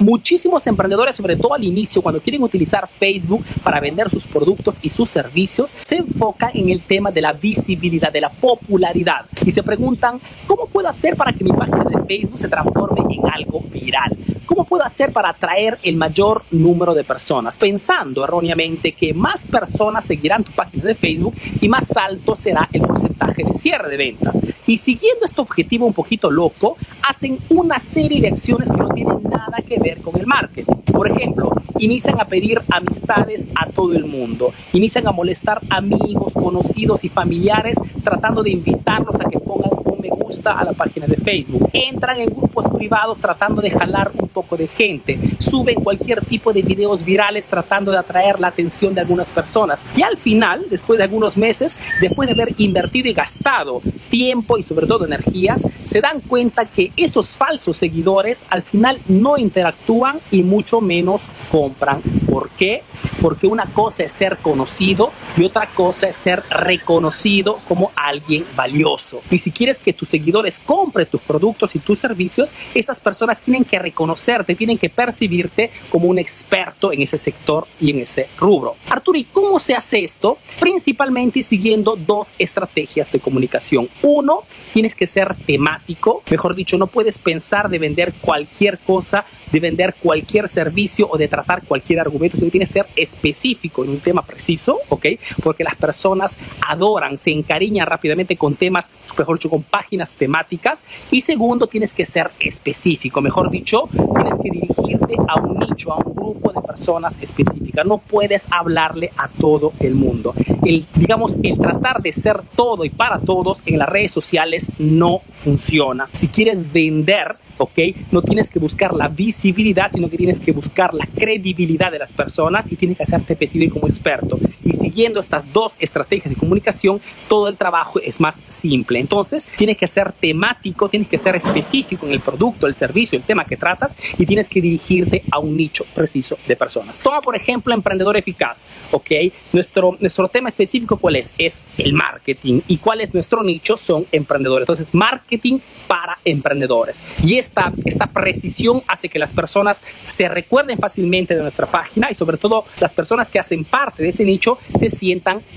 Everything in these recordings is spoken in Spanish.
Muchísimos emprendedores, sobre todo al inicio, cuando quieren utilizar Facebook para vender sus productos y sus servicios, se enfocan en el tema de la visibilidad, de la popularidad. Y se preguntan, ¿cómo puedo hacer para que mi página de Facebook se transforme en algo viral? ¿Cómo puedo hacer para atraer el mayor número de personas? Pensando erróneamente que más personas seguirán tu página de Facebook y más alto será el porcentaje de cierre de ventas. Y siguiendo este objetivo un poquito loco, hacen una serie de acciones que no tienen nada ver con el marketing. Por ejemplo, inician a pedir amistades a todo el mundo, inician a molestar amigos, conocidos y familiares tratando de invitarlos a que pongan un me gusta a la página de Facebook. Entran en grupos privados tratando de jalar un poco de gente. Suben cualquier tipo de videos virales tratando de atraer la atención de algunas personas. Y al final, después de algunos meses, después de haber invertido y gastado tiempo y sobre todo energías, se dan cuenta que esos falsos seguidores al final no interactúan y mucho menos compran. ¿Por qué? Porque una cosa es ser conocido y otra cosa es ser reconocido como alguien valioso. Y si quieres que tus seguidores compren tus productos y tus servicios, esas personas tienen que reconocerte, tienen que percibirte como un experto en ese sector y en ese rubro. Arturo, ¿y cómo se hace esto? Principalmente siguiendo dos estrategias de comunicación. Uno, tienes que ser temático, mejor dicho, no puedes pensar de vender cualquier cosa, de vender cualquier servicio o de tratar cualquier argumento, sino tienes que ser específico en un tema preciso, ¿ok? Porque las personas adoran, se encariñan rápidamente con temas, mejor dicho, con páginas temáticas. Y segundo, tienes que ser específico, mejor dicho, tienes que dirigirte a un nicho, a un grupo de personas específicas. No puedes hablarle a todo el mundo. El, digamos, el tratar de ser todo y para todos en las redes sociales no funciona. Si quieres vender, ¿ok? No tienes que buscar la visibilidad, sino que tienes que buscar la credibilidad de las personas y tienes que hacerte percibir como experto. Y siguiendo estas dos estrategias de comunicación, todo el trabajo es más simple. Entonces, tienes que ser temático, tienes que ser específico en el producto, el servicio, el tema que tratas y tienes que dirigirte a un nicho preciso de personas. Toma, por ejemplo, emprendedor eficaz, ¿ok? Nuestro, nuestro tema específico, ¿cuál es? Es el marketing. ¿Y cuál es nuestro nicho? Son emprendedores. Entonces, marketing para emprendedores. Y esta, esta precisión hace que las personas se recuerden fácilmente de nuestra página y sobre todo las personas que hacen parte de ese nicho se sientan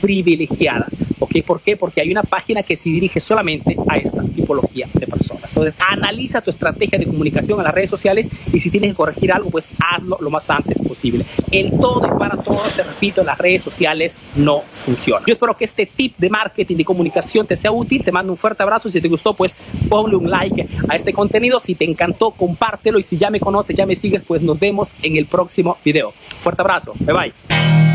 privilegiadas. ¿Ok? ¿Por qué? Porque hay una página que se dirige solamente a esta tipología de personas. Entonces, analiza tu estrategia de comunicación en las redes sociales y si tienes que corregir algo, pues hazlo lo más antes posible. El todo y para todos, te repito, en las redes sociales no funciona. Yo espero que este tip de marketing y comunicación te sea útil. Te mando un fuerte abrazo. Si te gustó, pues ponle un like a este contenido. Si te encantó, compártelo. Y si ya me conoces, ya me sigues, pues nos vemos en el próximo video. Fuerte abrazo. Bye bye.